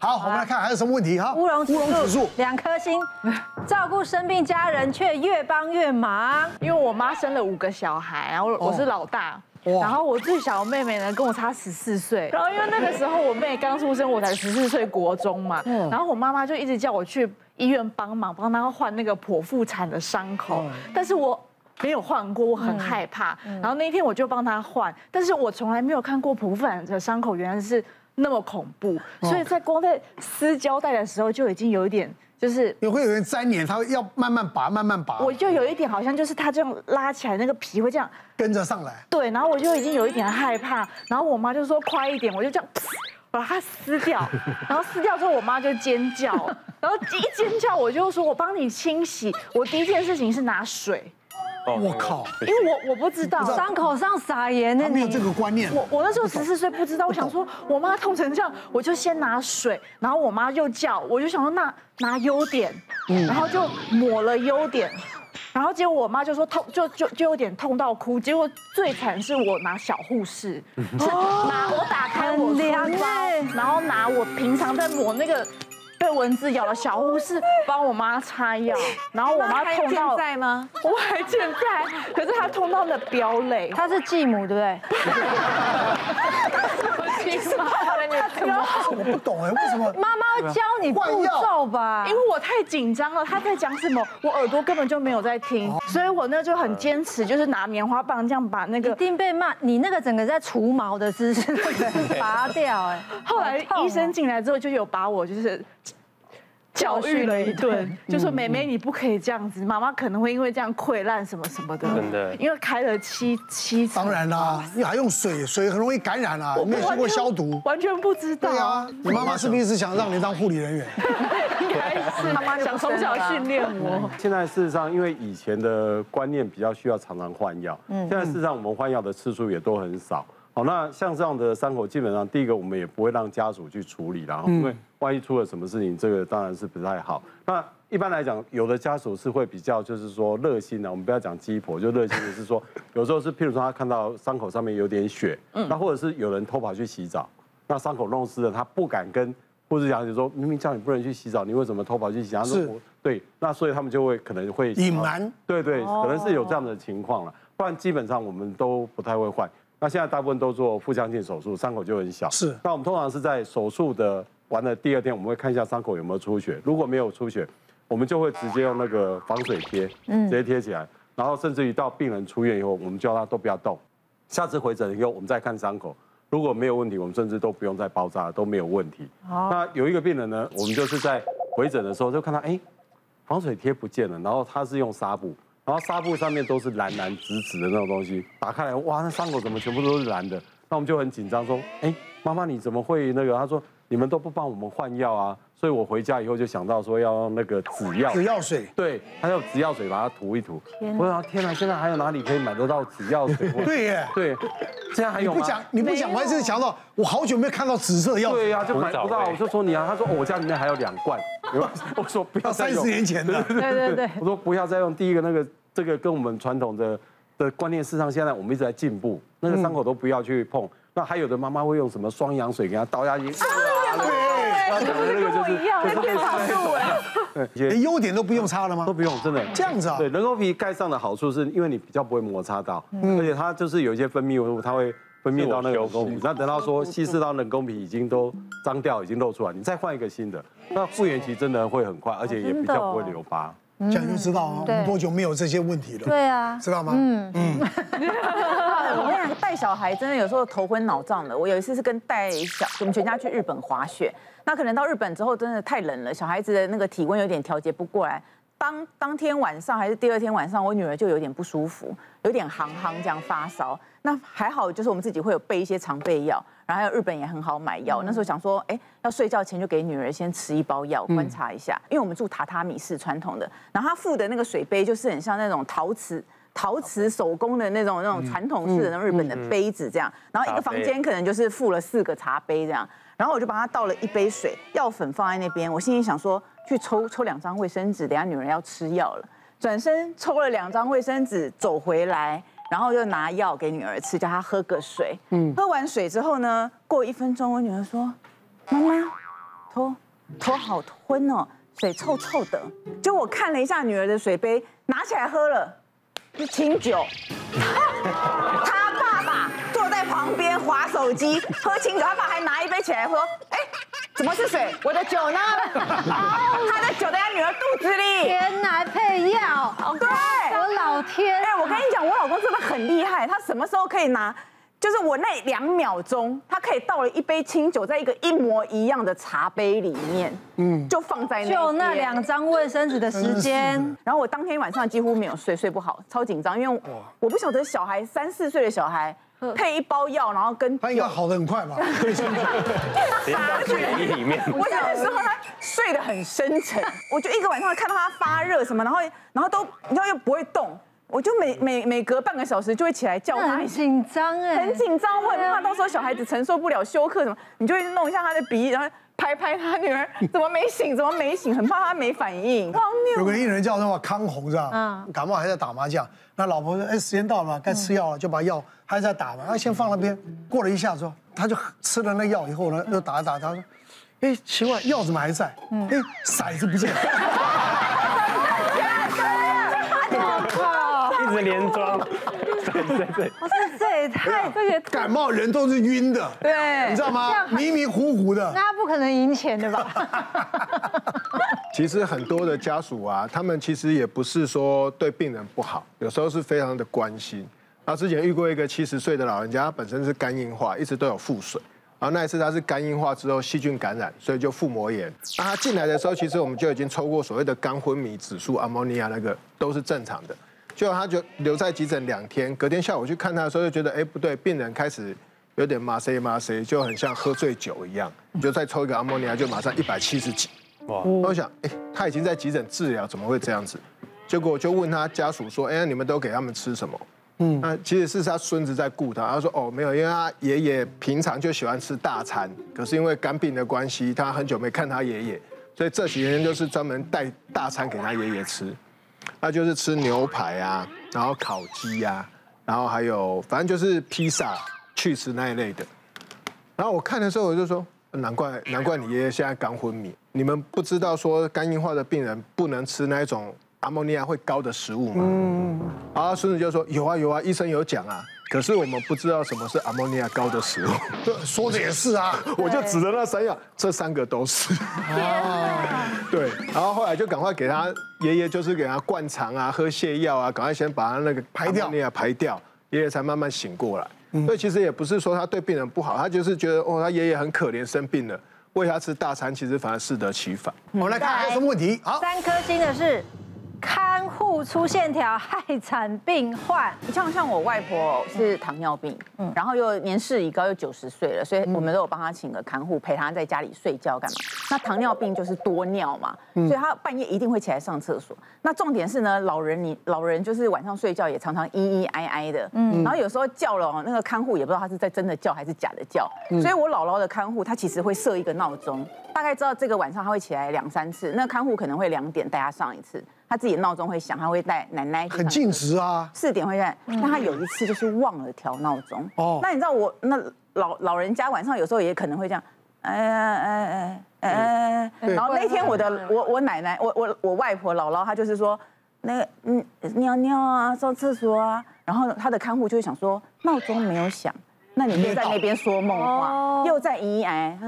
好，我们来看还有什么问题哈？乌龙乌龙指数。两颗星，照顾生病家人却越帮越忙。因为我妈生了五个小孩，然后我是老大，然后我最小的妹妹呢跟我差十四岁，然后因为那个时候我妹刚出生，我才十四岁国中嘛，然后我妈妈就一直叫我去医院帮忙，帮她换那个剖腹产的伤口，但是我没有换过，我很害怕，然后那一天我就帮她换，但是我从来没有看过剖腹产的伤口，原来是。那么恐怖，所以在光在撕胶带的时候就已经有一点，就是也会有人粘连，他要慢慢拔，慢慢拔。我就有一点好像就是他这样拉起来，那个皮会这样跟着上来。对，然后我就已经有一点害怕，然后我妈就说快一点，我就这样 把它撕掉，然后撕掉之后我妈就尖叫，然后一尖叫我就说我帮你清洗，我第一件事情是拿水。我靠！因为我我不知道伤口上撒盐呢，没有这个观念。我我那时候十四岁不知道，我想说我妈痛成这样，我就先拿水，然后我妈又叫，我就想说那拿优点，然后就抹了优点，然后结果我妈就说痛，就就就有点痛到哭。结果最惨是我拿小护士，拿我打开我书包，然后拿我平常在抹那个。被蚊子咬了，小护士帮我妈擦药，然后我妈痛到在吗？我还健在，可是她痛到了飙泪。她是继母，对不对？我不懂哎，为什么？妈妈会教你步骤吧？因为我太紧张了，他在讲什么，我耳朵根本就没有在听，所以我那就很坚持，就是拿棉花棒这样把那个。一定被骂，你那个整个在除毛的姿势拔掉 哎。后来医生进来之后就有把我就是。教育了一顿，就说妹妹你不可以这样子，妈妈可能会因为这样溃烂什么什么的。真的，因为开了七七次。当然啦，你还用水，水很容易感染啊。我没有经过消毒，完全不知道。对啊，你妈妈是不是一直想让你当护理人员？应该是，妈妈想从小训练我。现在事实上，因为以前的观念比较需要常常换药，现在事实上我们换药的次数也都很少。好，那像这样的伤口，基本上第一个我们也不会让家属去处理，然后因为万一出了什么事情，这个当然是不太好。那一般来讲，有的家属是会比较就是说热心的，我们不要讲鸡婆，就热心的是说，有时候是譬如说他看到伤口上面有点血，那或者是有人偷跑去洗澡，那伤口弄湿了，他不敢跟护士讲，就说明明叫你不能去洗澡，你为什么偷跑去洗澡？是，对，那所以他们就会可能会隐瞒，对对，可能是有这样的情况了，不然基本上我们都不太会换。那现在大部分都做腹腔镜手术，伤口就很小。是。那我们通常是在手术的完了第二天，我们会看一下伤口有没有出血。如果没有出血，我们就会直接用那个防水贴，直接贴起来。然后甚至于到病人出院以后，我们叫他都不要动。下次回诊以后，我们再看伤口，如果没有问题，我们甚至都不用再包扎，都没有问题。好。那有一个病人呢，我们就是在回诊的时候就看到，哎，防水贴不见了，然后他是用纱布。然后纱布上面都是蓝蓝紫紫的那种东西，打开来，哇，那伤口怎么全部都是蓝的？那我们就很紧张，说，哎，妈妈你怎么会那个？他说，你们都不帮我们换药啊，所以我回家以后就想到说要用那个紫药，紫药水，对，他用紫药水把它涂一涂。我说，天哪，现在还有哪里可以买得到紫药水？对耶，对，现在还有吗？你不讲，你不讲，我还是想到，我好久没有看到紫色药水。对呀，就买不到。我就说你啊，他说我家里面还有两罐。我说不要再用。三十年前的。对对对。我说不要再用第一个那个。这个跟我们传统的的观念，事实上现在我们一直在进步。那个伤口都不要去碰。那还有的妈妈会用什么双氧水给它倒下去？啊，对，那个就是一样，那变长度哎。对，连优点都不用擦了吗？都不用，真的。这样子啊？对，人工皮盖上的好处是因为你比较不会摩擦到，而且它就是有一些分泌物，它会分泌到那个人工皮。那等到说稀释到人工皮已经都脏掉，已经露出来，你再换一个新的，那复原期真的会很快，而且也比较不会留疤。这样就知道我们多久没有这些问题了。对啊，知道吗？嗯嗯。我跟你讲，带小孩真的有时候头昏脑胀的。我有一次是跟带小我们全家去日本滑雪，那可能到日本之后真的太冷了，小孩子的那个体温有点调节不过来。当当天晚上还是第二天晚上，我女儿就有点不舒服，有点夯夯这样发烧。那还好，就是我们自己会有备一些常备药。然后还有日本也很好买药，那时候想说，哎，要睡觉前就给女儿先吃一包药，观察一下，因为我们住榻榻米式传统的，然后她附的那个水杯就是很像那种陶瓷陶瓷手工的那种那种传统式的那种日本的杯子这样，然后一个房间可能就是附了四个茶杯这样，然后我就把它倒了一杯水，药粉放在那边，我心里想说去抽抽两张卫生纸，等下女儿要吃药了，转身抽了两张卫生纸走回来。然后就拿药给女儿吃，叫她喝个水。嗯，喝完水之后呢，过一分钟，我女儿说：“妈妈，头头好昏哦，水臭臭的。就我看了一下女儿的水杯，拿起来喝了，是清酒。他爸爸坐在旁边划手机喝清酒，他爸还拿一杯起来喝，哎，怎么是水？我的酒呢？他的酒在他女儿肚子里。天哪，配药？对，我老天！哎，我跟你讲，我老公真的很厉害，他什么时候可以拿？就是我那两秒钟，他可以倒了一杯清酒在一个一模一样的茶杯里面，嗯，就放在那，就那两张卫生纸的时间。然后我当天晚上几乎没有睡，睡不好，超紧张，因为我不晓得小孩三四岁的小孩配一包药，然后跟他应该好的很快吧？对，真的。傻去里面。我有的时候他睡得很深沉，我就一个晚上看到他发热什么，然后然后都你知道又不会动。我就每每每隔半个小时就会起来叫他，很紧张哎，很紧张，我很怕到时候小孩子承受不了休克什么，你就会弄一下他的鼻，然后拍拍他女儿怎么没醒，怎么没醒，很怕他没反应。荒谬。有个艺人叫什么康红是吧？嗯。感冒还在打麻将，那老婆说：“哎，时间到了嘛，该吃药了，就把药还在打嘛，他先放那边。过了一下之后，他就吃了那药以后呢，又打一打，他说：“哎，奇怪，药怎么还在？哎，骰子不见了。”一直连装，对 对对，我说这也太这也感冒人都是晕的，对，你知道吗？迷迷糊糊的，那他不可能赢钱的吧？其实很多的家属啊，他们其实也不是说对病人不好，有时候是非常的关心。他之前遇过一个七十岁的老人家，他本身是肝硬化，一直都有腹水。然后那一次他是肝硬化之后细菌感染，所以就腹膜炎。那他进来的时候，其实我们就已经抽过所谓的肝昏迷指数、阿莫尼亚那个都是正常的。就他就留在急诊两天，隔天下午去看他的时候，就觉得哎不对，病人开始有点麻塞麻塞，就很像喝醉酒一样。你就再抽一个阿莫尼亚，就马上一百七十几。哇！我想，哎，他已经在急诊治疗，怎么会这样子？结果我就问他家属说，哎，你们都给他们吃什么？嗯，那其实是他孙子在顾他。他说，哦，没有，因为他爷爷平常就喜欢吃大餐，可是因为肝病的关系，他很久没看他爷爷，所以这几天就是专门带大餐给他爷爷吃。那就是吃牛排啊，然后烤鸡啊，然后还有反正就是披萨、去吃那一类的。然后我看的时候我就说，难怪难怪你爷爷现在刚昏迷。你们不知道说肝硬化的病人不能吃那一种阿莫尼亚会高的食物吗？嗯。然后孙子就说有啊有啊，医生有讲啊。可是我们不知道什么是阿莫尼亚高的食物。说的也是啊，我就指着那三样，这三个都是。对，然后后来就赶快给他爷爷，就是给他灌肠啊，喝泻药啊，赶快先把他那个排掉，排掉，爷爷才慢慢醒过来。所以其实也不是说他对病人不好，他就是觉得哦，他爷爷很可怜，生病了，喂他吃大餐，其实反而适得其反。我们来看还有什么问题？好，三颗星的是。看护出线条害惨病患，你像像我外婆是糖尿病，嗯，然后又年事已高，又九十岁了，所以我们都有帮她请个看护陪她在家里睡觉干嘛？那糖尿病就是多尿嘛，所以她半夜一定会起来上厕所。那重点是呢，老人你老人就是晚上睡觉也常常咿咿哀哀的，嗯，然后有时候叫了那个看护也不知道他是在真的叫还是假的叫，所以我姥姥的看护他其实会设一个闹钟，大概知道这个晚上他会起来两三次，那看护可能会两点带他上一次。他自己闹钟会响，他会带奶奶。很尽职啊。四点会带，但他有一次就是忘了调闹钟。哦。那你知道我那老老人家晚上有时候也可能会这样，哎哎哎哎哎。然后那天我的我我奶奶我我我外婆姥姥她就是说，那个嗯尿尿啊上厕所啊，然后他的看护就会想说闹钟没有响，那你就在那边说梦话，又在咿哎。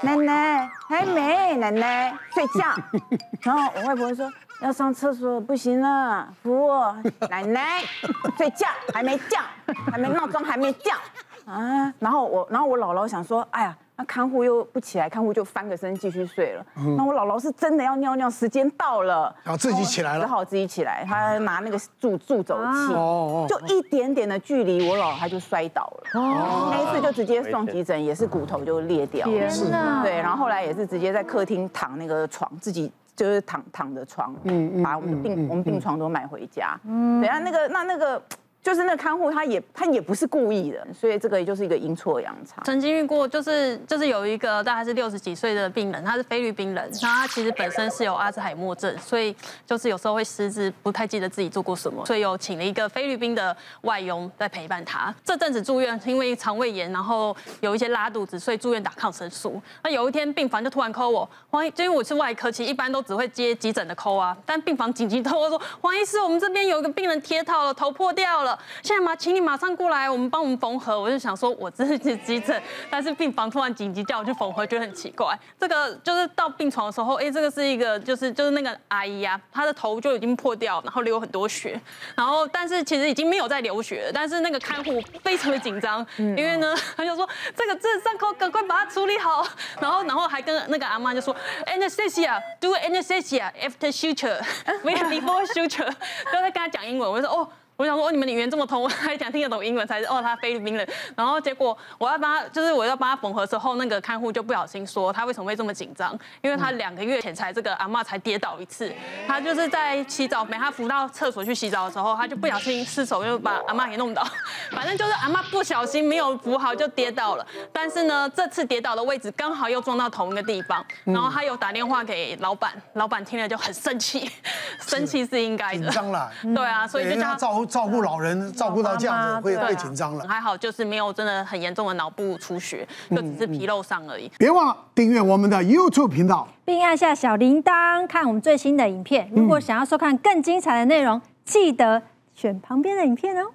奶奶还没，奶奶睡觉。然后我外婆说。要上厕所不行了，扶我，奶奶睡觉还没叫，还没闹钟还没叫啊！然后我，然后我姥姥想说，哎呀，那看护又不起来，看护就翻个身继续睡了。那我姥姥是真的要尿尿，时间到了，然后自己起来了，只好自己起来，她拿那个助助走器，就一点点的距离，我姥姥她就摔倒了。哦，那一次就直接送急诊，也是骨头就裂掉了。天哪！对，然后后来也是直接在客厅躺那个床自己。就是躺躺着床，嗯，把我们的病我们病床都买回家，嗯，等下那个那那个就是那看护他也他也不是故意的，所以这个也就是一个阴错阳差。曾经遇过，就是就是有一个大概是六十几岁的病人，他是菲律宾人，那他其实本身是有阿兹海默症，所以就是有时候会失智，不太记得自己做过什么，所以有请了一个菲律宾的外佣在陪伴他。这阵子住院，因为肠胃炎，然后有一些拉肚子，所以住院打抗生素。那有一天病房就突然 call 我，黄，就因为我是外科，其实一般都只会接急诊的 call 啊，但病房紧急通我说黄医师，我们这边有一个病人贴套了，头破掉了。现在嘛，请你马上过来，我们帮我们缝合。我就想说，我这是急诊，但是病房突然紧急叫我去缝合，觉得很奇怪。这个就是到病床的时候，哎，这个是一个，就是就是那个阿姨啊，她的头就已经破掉，然后流很多血，然后但是其实已经没有在流血了，但是那个看护非常的紧张，因为呢，他就说这个这伤口赶快把它处理好，然后然后还跟那个阿妈就说，anesthesia，do anesthesia after suture，before suture，都在跟他讲英文，我就说哦。我想说，哦，你们语言这么通，我还讲听得懂英文才是哦，他菲律宾人。然后结果我要帮他，就是我要帮他缝合的时候，那个看护就不小心说他为什么会这么紧张？因为他两个月前才这个阿嬷才跌倒一次，他就是在洗澡，没他扶到厕所去洗澡的时候，他就不小心失手又把阿妈给弄倒。反正就是阿妈不小心没有扶好就跌倒了。但是呢，这次跌倒的位置刚好又撞到同一个地方。然后他有打电话给老板，老板听了就很生气，生气是应该的。紧张了。对啊，所以就叫他。照顾老人，照顾到这样子会会紧张了。还好，就是没有真的很严重的脑部出血，就只是皮肉伤而已。别忘了订阅我们的 YouTube 频道，并按下小铃铛看我们最新的影片。如果想要收看更精彩的内容，记得选旁边的影片哦。